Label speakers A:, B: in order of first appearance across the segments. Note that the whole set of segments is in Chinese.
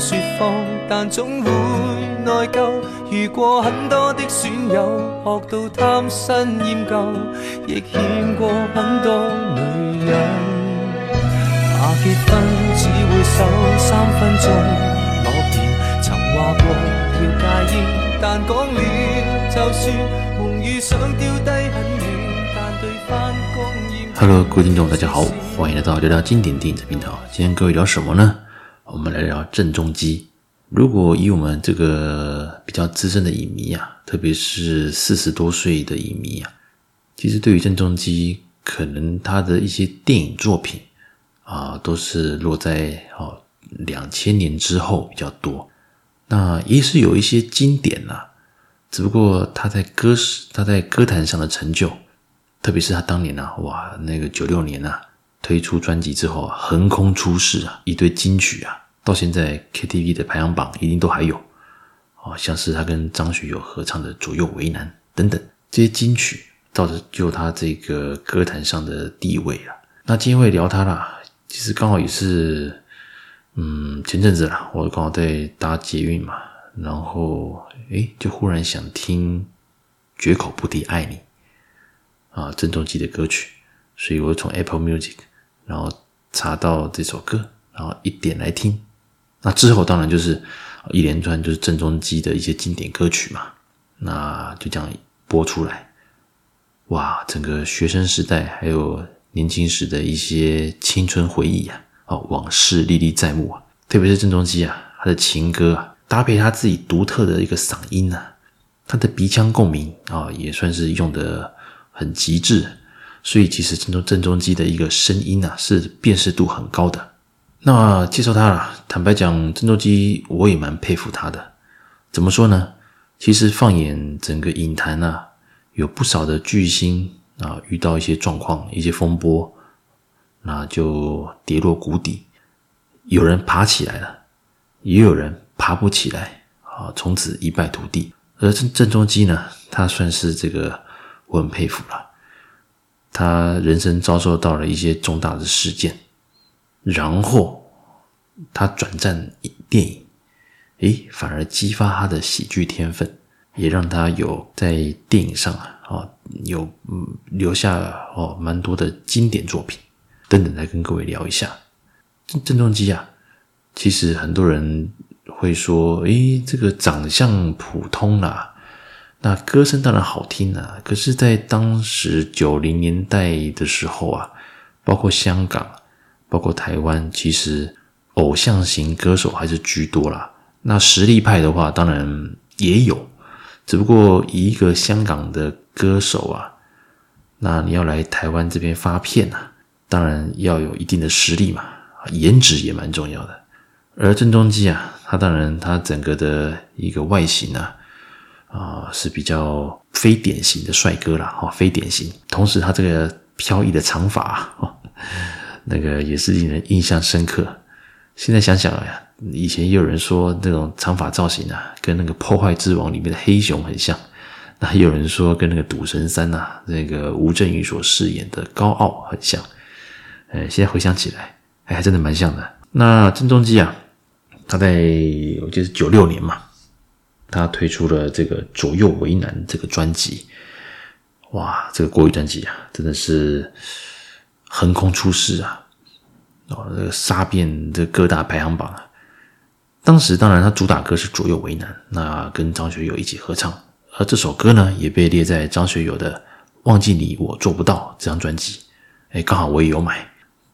A: 说谎，但总会内疚。遇过很多的损友，学到贪新厌旧，亦欠过很多女人。怕结婚只会守三分钟诺言，曾话过要戒烟，但讲了就算，梦与想丢低很远，但对返工厌。
B: Hello，各位听众，大家好，欢迎来到聊聊经典电影的频道。今天各位聊什么呢？我们来聊郑中基。如果以我们这个比较资深的影迷啊，特别是四十多岁的影迷啊，其实对于郑中基，可能他的一些电影作品啊，都是落在哦两千年之后比较多。那也是有一些经典呐、啊，只不过他在歌史、他在歌坛上的成就，特别是他当年啊，哇，那个九六年啊，推出专辑之后啊，横空出世啊，一堆金曲啊。到现在 KTV 的排行榜一定都还有，啊，像是他跟张学友合唱的《左右为难》等等这些金曲，造就他这个歌坛上的地位啊。那今天会聊他啦，其实刚好也是，嗯，前阵子啦，我刚好在搭捷运嘛，然后诶，就忽然想听《绝口不提爱你》啊，郑中基的歌曲，所以我从 Apple Music 然后查到这首歌，然后一点来听。那之后当然就是一连串就是郑中基的一些经典歌曲嘛，那就这样播出来，哇，整个学生时代还有年轻时的一些青春回忆啊，哦，往事历历在目啊。特别是郑中基啊，他的情歌啊，搭配他自己独特的一个嗓音啊，他的鼻腔共鸣啊，也算是用的很极致。所以其实郑中郑中基的一个声音啊，是辨识度很高的。那介绍他啦，坦白讲，郑中基我也蛮佩服他的。怎么说呢？其实放眼整个影坛啊，有不少的巨星啊，遇到一些状况、一些风波，那就跌落谷底。有人爬起来了，也有人爬不起来啊，从此一败涂地。而郑郑中基呢，他算是这个我很佩服了。他人生遭受到了一些重大的事件。然后他转战电影，诶，反而激发他的喜剧天分，也让他有在电影上啊，哦有留下哦蛮多的经典作品等等，来跟各位聊一下。郑郑中基啊，其实很多人会说，诶，这个长相普通啦，那歌声当然好听啊，可是，在当时九零年代的时候啊，包括香港。包括台湾，其实偶像型歌手还是居多啦。那实力派的话，当然也有，只不过一个香港的歌手啊，那你要来台湾这边发片啊，当然要有一定的实力嘛，颜值也蛮重要的。而郑中基啊，他当然他整个的一个外形啊，啊是比较非典型的帅哥啦，哈，非典型。同时，他这个飘逸的长发啊。那个也是令人印象深刻。现在想想呀，以前也有人说这种长发造型啊，跟那个《破坏之王》里面的黑熊很像。那也有人说跟那个《赌神三》呐，那个吴镇宇所饰演的高傲很像。呃，现在回想起来，哎，还真的蛮像的。那郑中基啊，他在我记得是九六年嘛，他推出了这个《左右为难》这个专辑。哇，这个国语专辑啊，真的是。横空出世啊！哦，这个杀遍这各大排行榜啊。当时当然他主打歌是《左右为难》，那跟张学友一起合唱，而这首歌呢也被列在张学友的《忘记你我做不到》这张专辑。哎，刚好我也有买。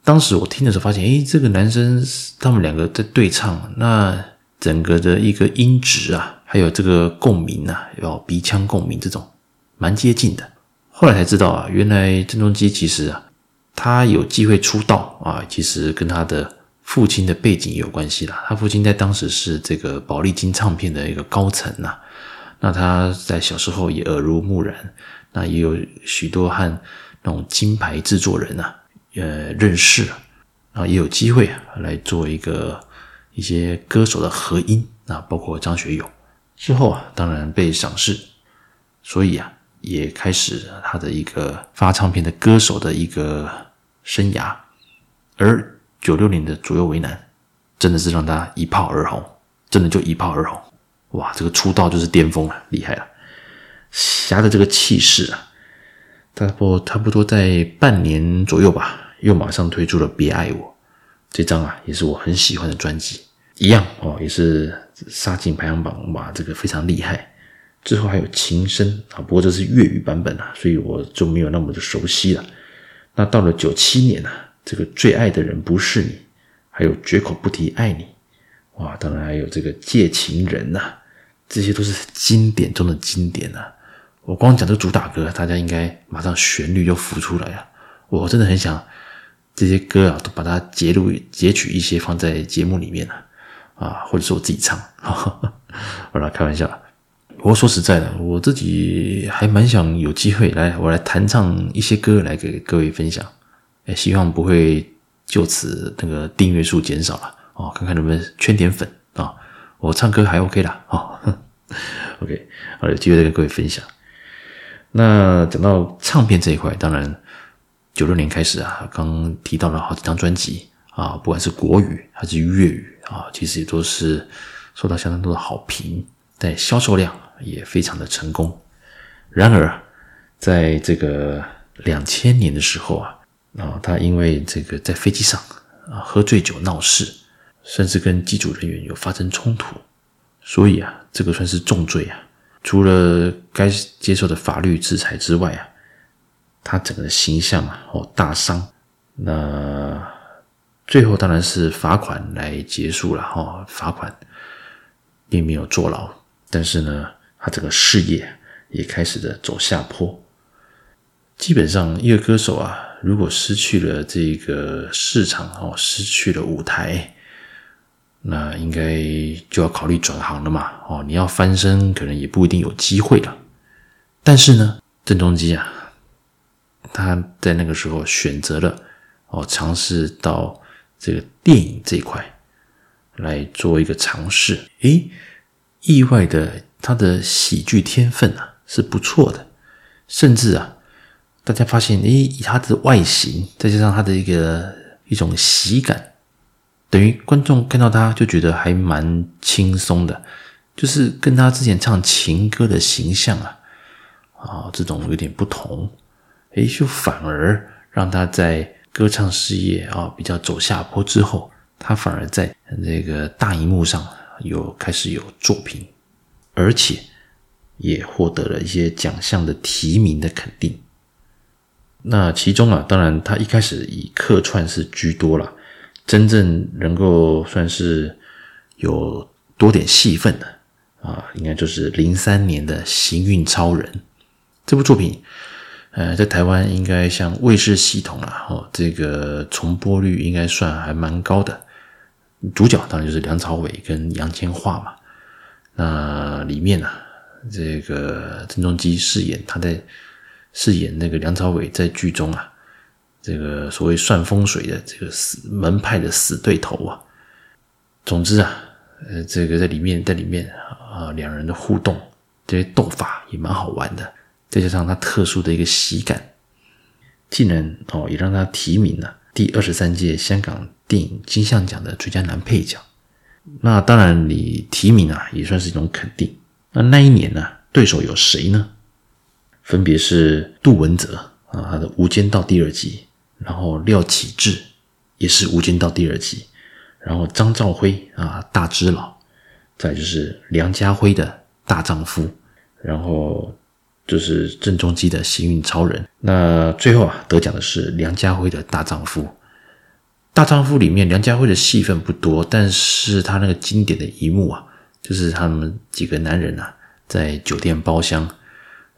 B: 当时我听的时候发现，哎，这个男生他们两个在对唱，那整个的一个音质啊，还有这个共鸣啊，有鼻腔共鸣这种，蛮接近的。后来才知道啊，原来郑中基其实啊。他有机会出道啊，其实跟他的父亲的背景有关系啦。他父亲在当时是这个宝丽金唱片的一个高层呐，那他在小时候也耳濡目染，那也有许多和那种金牌制作人呐，呃，认识啊，也有机会来做一个一些歌手的合音啊，包括张学友之后啊，当然被赏识，所以啊，也开始他的一个发唱片的歌手的一个。生涯，而九六年的左右为难，真的是让他一炮而红，真的就一炮而红，哇，这个出道就是巅峰了，厉害了，侠的这个气势啊，差不差不多在半年左右吧，又马上推出了《别爱我》这张啊，也是我很喜欢的专辑，一样哦，也是杀进排行榜，哇，这个非常厉害。之后还有情深啊，不过这是粤语版本啊，所以我就没有那么的熟悉了。那到了九七年呢、啊，这个最爱的人不是你，还有绝口不提爱你，哇，当然还有这个借情人呐、这些都是经典中的经典啊。我光讲这主打歌，大家应该马上旋律就浮出来了。我真的很想这些歌啊，都把它截录截取一些放在节目里面啊，啊，或者是我自己唱，哈哈，好了，开玩笑。不过说实在的，我自己还蛮想有机会来，我来弹唱一些歌来给各位分享。哎，希望不会就此那个订阅数减少了哦，看看能不能圈点粉啊、我唱歌还 OK 啦，哦，OK，好，有机会再跟各位分享。那讲到唱片这一块，当然九六年开始啊，刚提到了好几张专辑啊，不管是国语还是粤语啊，其实也都是受到相当多的好评，但销售量。也非常的成功。然而，在这个两千年的时候啊，啊，他因为这个在飞机上啊喝醉酒闹事，甚至跟机组人员有发生冲突，所以啊，这个算是重罪啊。除了该接受的法律制裁之外啊，他整个形象啊哦大伤。那最后当然是罚款来结束了哈，罚款并没有坐牢，但是呢。他这个事业也开始的走下坡。基本上，一个歌手啊，如果失去了这个市场哦，失去了舞台，那应该就要考虑转行了嘛。哦，你要翻身，可能也不一定有机会了。但是呢，郑中基啊，他在那个时候选择了哦，尝试到这个电影这一块来做一个尝试。诶，意外的。他的喜剧天分啊是不错的，甚至啊，大家发现，诶，以他的外形，再加上他的一个一种喜感，等于观众看到他就觉得还蛮轻松的，就是跟他之前唱情歌的形象啊，啊，这种有点不同，诶，就反而让他在歌唱事业啊比较走下坡之后，他反而在那个大荧幕上有开始有作品。而且也获得了一些奖项的提名的肯定。那其中啊，当然他一开始以客串是居多了，真正能够算是有多点戏份的啊，应该就是零三年的《行运超人》这部作品。呃，在台湾应该像卫视系统啊，哦，这个重播率应该算还蛮高的。主角当然就是梁朝伟跟杨千嬅嘛。那里面啊，这个郑中基饰演他在饰演那个梁朝伟在剧中啊，这个所谓算风水的这个死门派的死对头啊。总之啊，呃，这个在里面在里面啊，两人的互动这些斗法也蛮好玩的，再加上他特殊的一个喜感，竟然哦也让他提名了第二十三届香港电影金像奖的最佳男配角。那当然，你提名啊，也算是一种肯定。那那一年呢、啊，对手有谁呢？分别是杜汶泽啊，他的《无间道》第二集；然后廖启智也是《无间道》第二集；然后张兆辉啊，《大只佬》；再就是梁家辉的《大丈夫》；然后就是郑中基的《行运超人》。那最后啊，得奖的是梁家辉的《大丈夫》。大丈夫里面，梁家辉的戏份不多，但是他那个经典的一幕啊，就是他们几个男人啊，在酒店包厢，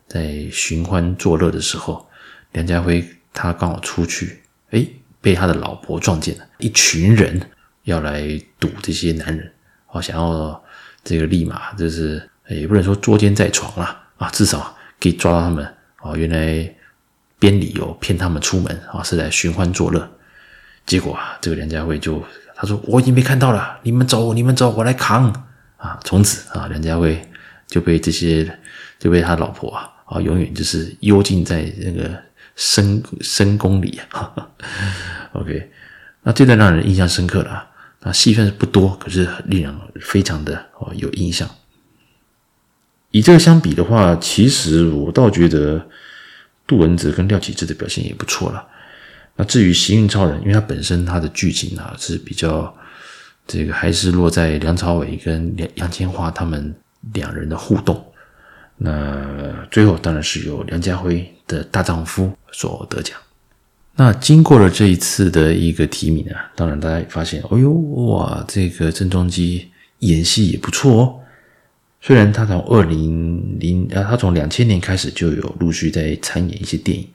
B: 在寻欢作乐的时候，梁家辉他刚好出去，诶，被他的老婆撞见了，一群人要来堵这些男人，哦，想要这个立马就是，也不能说捉奸在床啦，啊，至少可以抓到他们，哦，原来编理由骗他们出门，啊，是来寻欢作乐。结果啊，这个梁家辉就他说，我已经被看到了，你们走，你们走，我来扛啊！从此啊，梁家辉就被这些就被他老婆啊啊永远就是幽禁在那个深深宫里啊。OK，那这段让人印象深刻了啊。那戏份不多，可是令人非常的哦有印象。以这个相比的话，其实我倒觉得杜汶泽跟廖启智的表现也不错了。那至于《行运超人》，因为它本身它的剧情啊是比较这个，还是落在梁朝伟跟杨杨千嬅他们两人的互动。那最后当然是由梁家辉的大丈夫所得奖。那经过了这一次的一个提名啊，当然大家发现，哎呦哇，这个郑中基演戏也不错哦。虽然他从二零零啊，他从两千年开始就有陆续在参演一些电影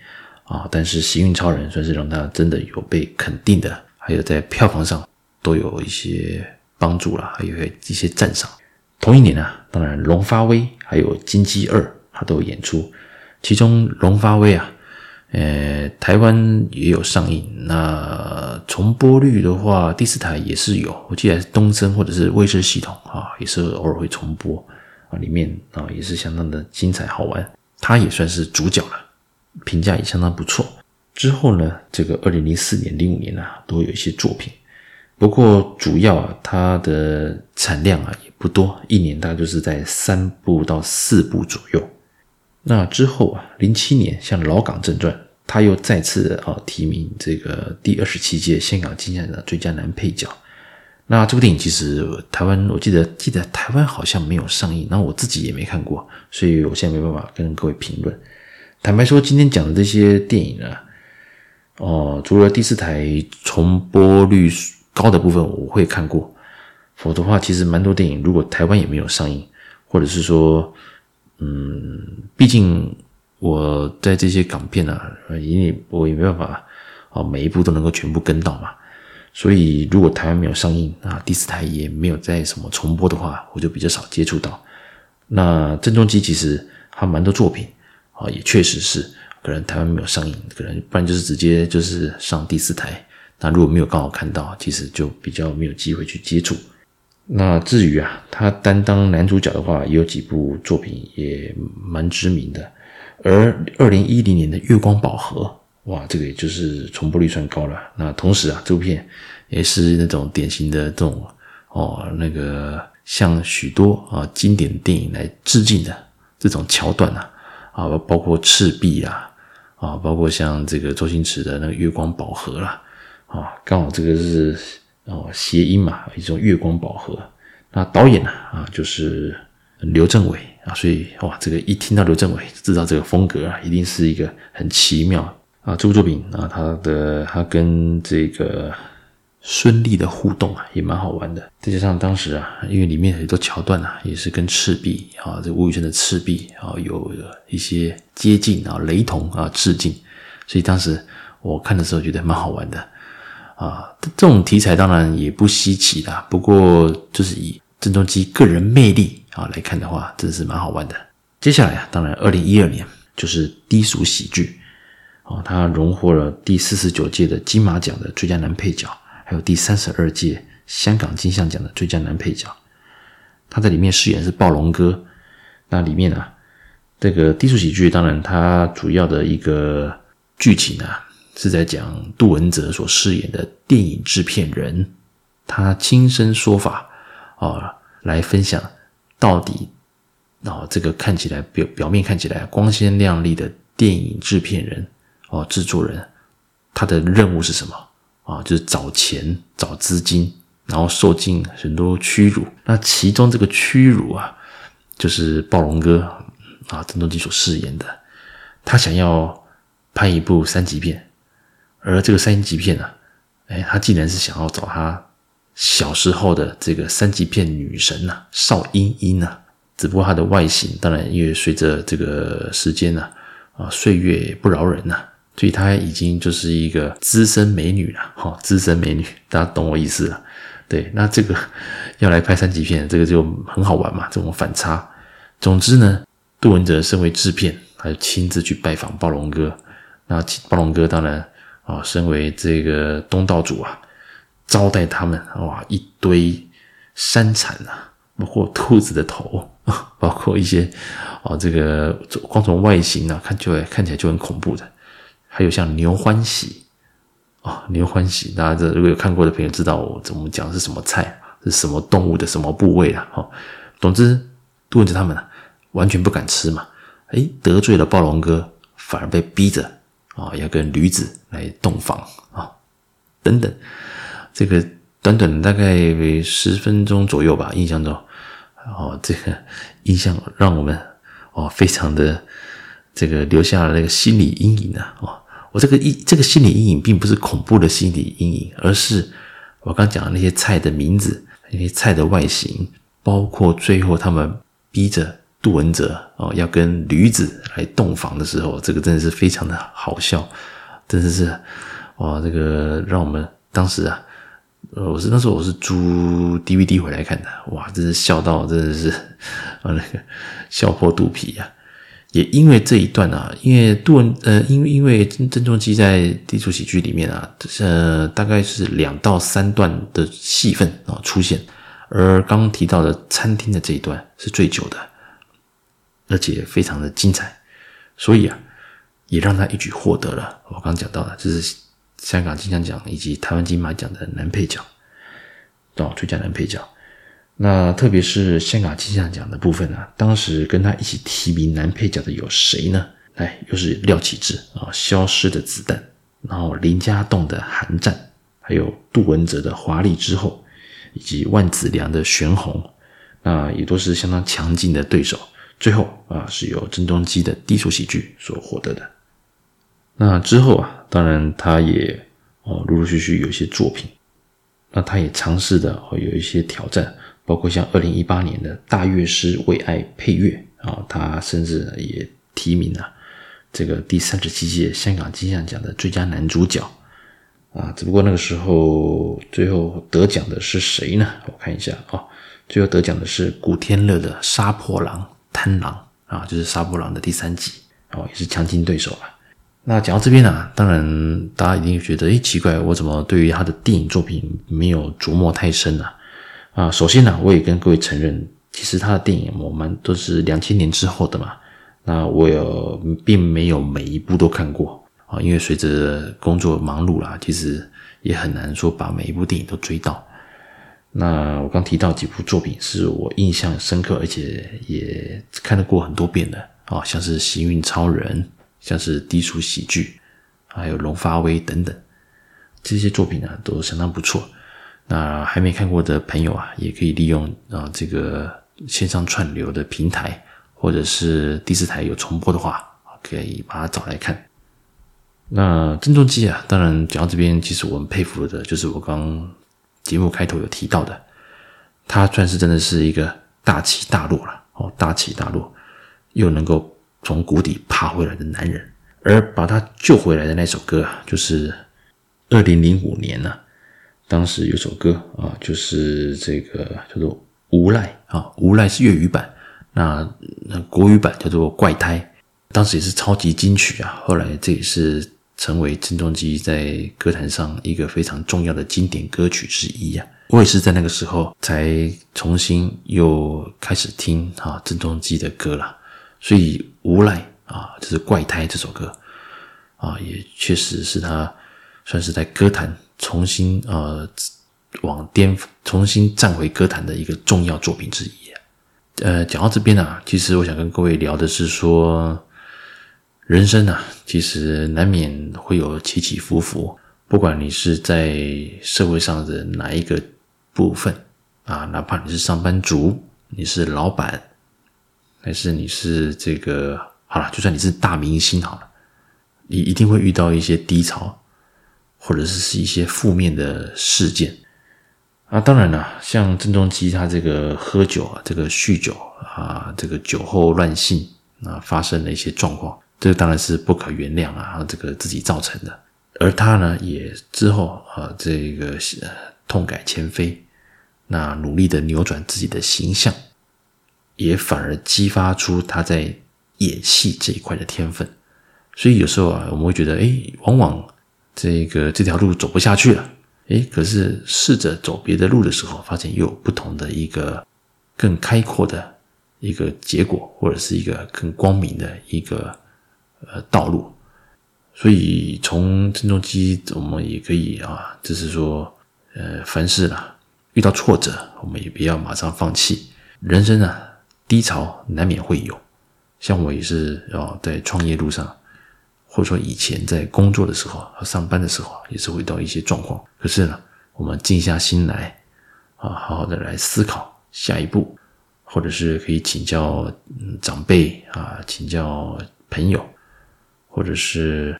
B: 啊，但是《行运超人》算是让他真的有被肯定的，还有在票房上都有一些帮助啦，还有一些赞赏。同一年啊，当然《龙发威》还有《金鸡二》他都有演出，其中《龙发威》啊。呃，台湾也有上映。那重播率的话，第四台也是有，我记得是东森或者是卫视系统啊，也是偶尔会重播里面啊也是相当的精彩好玩。他也算是主角了，评价也相当不错。之后呢，这个二零零四年、零五年啊，都有一些作品。不过主要啊，它的产量啊也不多，一年大概就是在三部到四部左右。那之后啊，零七年像《老港正传》，他又再次啊提名这个第二十七届香港金像奖最佳男配角。那这部电影其实台湾我记得记得台湾好像没有上映，那我自己也没看过，所以我现在没办法跟各位评论。坦白说，今天讲的这些电影呢，哦、除了第四台重播率高的部分我会看过，否则的话，其实蛮多电影如果台湾也没有上映，或者是说。嗯，毕竟我在这些港片啊，因为我也没办法啊，每一部都能够全部跟到嘛。所以如果台湾没有上映啊，第四台也没有在什么重播的话，我就比较少接触到。那郑中基其实还蛮多作品啊，也确实是可能台湾没有上映，可能不然就是直接就是上第四台。那如果没有刚好看到，其实就比较没有机会去接触。那至于啊，他担当男主角的话，也有几部作品也蛮知名的。而二零一零年的《月光宝盒》，哇，这个也就是重播率算高了。那同时啊，这部片也是那种典型的这种哦，那个向许多啊经典电影来致敬的这种桥段啊，啊，包括《赤壁》啊，啊，包括像这个周星驰的那个《月光宝盒》啦，啊，刚好这个是。哦，谐音嘛，一种月光宝盒。那导演呢？啊，就是刘镇伟啊。所以哇，这个一听到刘镇伟，知道这个风格啊，一定是一个很奇妙啊。这部作品啊，他的他跟这个孙俪的互动啊，也蛮好玩的。再加上当时啊，因为里面很多桥段啊，也是跟赤壁啊，这吴宇森的赤壁啊，有一些接近啊，雷同啊，致敬。所以当时我看的时候，觉得蛮好玩的。啊，这种题材当然也不稀奇啦。不过，就是以郑中基个人魅力啊来看的话，真的是蛮好玩的。接下来啊，当然，二零一二年就是低俗喜剧，啊，他荣获了第四十九届的金马奖的最佳男配角，还有第三十二届香港金像奖的最佳男配角。他在里面饰演是暴龙哥。那里面啊，这个低俗喜剧，当然它主要的一个剧情啊。是在讲杜汶泽所饰演的电影制片人，他亲身说法啊，来分享到底啊，这个看起来表表面看起来光鲜亮丽的电影制片人哦，制作人，他的任务是什么啊？就是找钱、找资金，然后受尽很多屈辱。那其中这个屈辱啊，就是暴龙哥啊，郑中基所饰演的，他想要拍一部三级片。而这个三级片呢、啊，哎，他竟然是想要找他小时候的这个三级片女神呐、啊，邵音音呐。只不过她的外形，当然因为随着这个时间呢，啊，岁月不饶人呐，所以她已经就是一个资深美女了，哈，资深美女，大家懂我意思了。对，那这个要来拍三级片，这个就很好玩嘛，这种反差。总之呢，杜汶泽身为制片，他就亲自去拜访暴龙哥。那暴龙哥当然。啊，身为这个东道主啊，招待他们哇，一堆山产啊，包括兔子的头，包括一些啊，这个光从外形啊看就看起来就很恐怖的，还有像牛欢喜哦，牛欢喜，大家这如果有看过的朋友知道我怎么讲是什么菜，是什么动物的什么部位啊？哦，总之杜文泽他们啊，完全不敢吃嘛，诶，得罪了暴龙哥，反而被逼着啊、要跟驴子来洞房啊、等等，这个短短大概十分钟左右吧，印象中。哦，这个印象让我们哦非常的这个留下了那个心理阴影啊！哦，我这个一这个心理阴影并不是恐怖的心理阴影，而是我刚讲的那些菜的名字、那些菜的外形，包括最后他们逼着杜文泽哦要跟驴子来洞房的时候，这个真的是非常的好笑，真的是哇，这个让我们当时啊。呃，我是那时候我是租 DVD 回来看的，哇，真是笑到真的是啊那个笑破肚皮啊！也因为这一段啊，因为杜文呃，因为因为郑中基在低俗喜剧里面啊，呃，大概是两到三段的戏份啊出现，而刚刚提到的餐厅的这一段是最久的，而且非常的精彩，所以啊，也让他一举获得了我刚刚讲到的，就是。香港金像奖以及台湾金马奖的男配角，哦，最佳男配角。那特别是香港金像奖的部分啊，当时跟他一起提名男配角的有谁呢？哎，又是廖启智啊，《消失的子弹》，然后林家栋的《寒战》，还有杜汶泽的《华丽之后》，以及万梓良的《悬红》，那也都是相当强劲的对手。最后啊，是由郑中基的低俗喜剧所获得的。那之后啊，当然他也哦陆陆续续有一些作品，那他也尝试的哦有一些挑战，包括像二零一八年的大乐师为爱配乐啊，他甚至也提名了这个第三十七届香港金像奖的最佳男主角啊，只不过那个时候最后得奖的是谁呢？我看一下啊，最后得奖的是古天乐的《杀破狼贪狼》啊，就是《杀破狼》的第三集哦，也是强劲对手了。那讲到这边呢、啊，当然大家一定觉得，诶，奇怪，我怎么对于他的电影作品没有琢磨太深呢、啊？首先呢、我也跟各位承认，其实他的电影我们都是两千年之后的嘛。那我有并没有每一部都看过啊，因为随着工作忙碌啦，其实也很难说把每一部电影都追到。那我刚提到几部作品是我印象深刻，而且也看得过很多遍的啊，像是《行运超人》。像是低俗喜剧，还有龙发威等等这些作品呢，都相当不错。那还没看过的朋友啊，也可以利用啊这个线上串流的平台，或者是第四台有重播的话，可以把它找来看。那郑中基啊，当然讲到这边，其实我们佩服的就是我刚节目开头有提到的，他算是真的是一个大起大落了哦，大起大落，又能够。从谷底爬回来的男人，而把他救回来的那首歌啊，就是二零零五年呢、啊，当时有首歌啊，就是这个叫做《无赖》啊，《无赖》是粤语版，那那国语版叫做《怪胎》，当时也是超级金曲啊。后来这也是成为郑中基在歌坛上一个非常重要的经典歌曲之一啊。我也是在那个时候才重新又开始听啊郑中基的歌了。所以无赖啊，就是怪胎这首歌啊，也确实是他算是在歌坛重新呃往巅，重新站回歌坛的一个重要作品之一。呃，讲到这边啊，其实我想跟各位聊的是说，人生啊，其实难免会有起起伏伏，不管你是在社会上的哪一个部分啊，哪怕你是上班族，你是老板。还是你是这个好了，就算你是大明星好了，你一定会遇到一些低潮，或者是是一些负面的事件啊。当然了，像郑中基他这个喝酒啊，这个酗酒啊，这个酒后乱性啊，发生了一些状况，这个当然是不可原谅啊，这个自己造成的。而他呢，也之后啊，这个痛改前非，那努力的扭转自己的形象。也反而激发出他在演戏这一块的天分，所以有时候啊，我们会觉得，哎，往往这个这条路走不下去了，哎，可是试着走别的路的时候，发现又有不同的一个更开阔的一个结果，或者是一个更光明的一个呃道路。所以从郑中基，我们也可以啊，就是说，呃，凡事啊，遇到挫折，我们也不要马上放弃。人生啊，低潮难免会有。像我也是啊，在创业路上，或者说以前在工作的时候和上班的时候，也是会到一些状况。可是呢，我们静下心来啊，好好的来思考下一步，或者是可以请教长辈啊，请教朋友，或者是。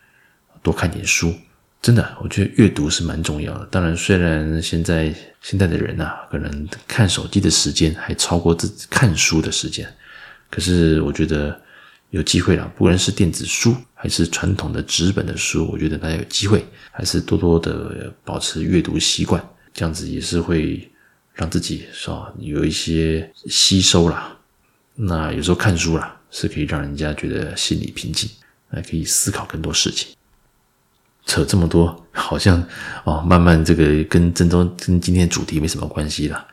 B: 多看点书，真的，我觉得阅读是蛮重要的。当然，虽然现在现在的人啊，可能看手机的时间还超过自己看书的时间，可是我觉得有机会啦，不管是电子书还是传统的纸本的书，我觉得大家有机会还是多多的保持阅读习惯，这样子也是会让自己是吧，有一些吸收啦。那有时候看书啦，是可以让人家觉得心里平静，还可以思考更多事情。扯这么多，好像哦，慢慢这个跟郑中跟今天主题没什么关系了。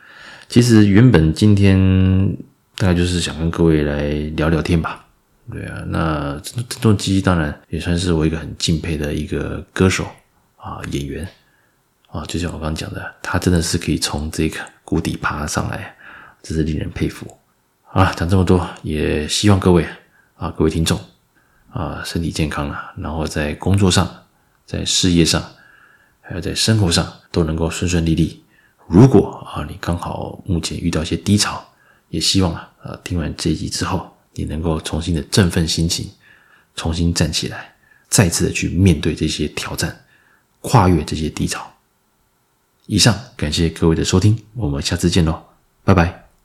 B: 其实原本今天大概就是想跟各位来聊聊天吧。对啊，那郑中基当然也算是我一个很敬佩的一个歌手啊，演员啊，就像我刚刚讲的，他真的是可以从这个谷底爬上来，真是令人佩服。好了，讲这么多，也希望各位啊，各位听众啊，身体健康了，然后在工作上。在事业上，还有在生活上，都能够顺顺利利。如果啊，你刚好目前遇到一些低潮，也希望啊，呃，听完这一集之后，你能够重新的振奋心情，重新站起来，再次的去面对这些挑战，跨越这些低潮。以上，感谢各位的收听，我们下次见喽，拜拜。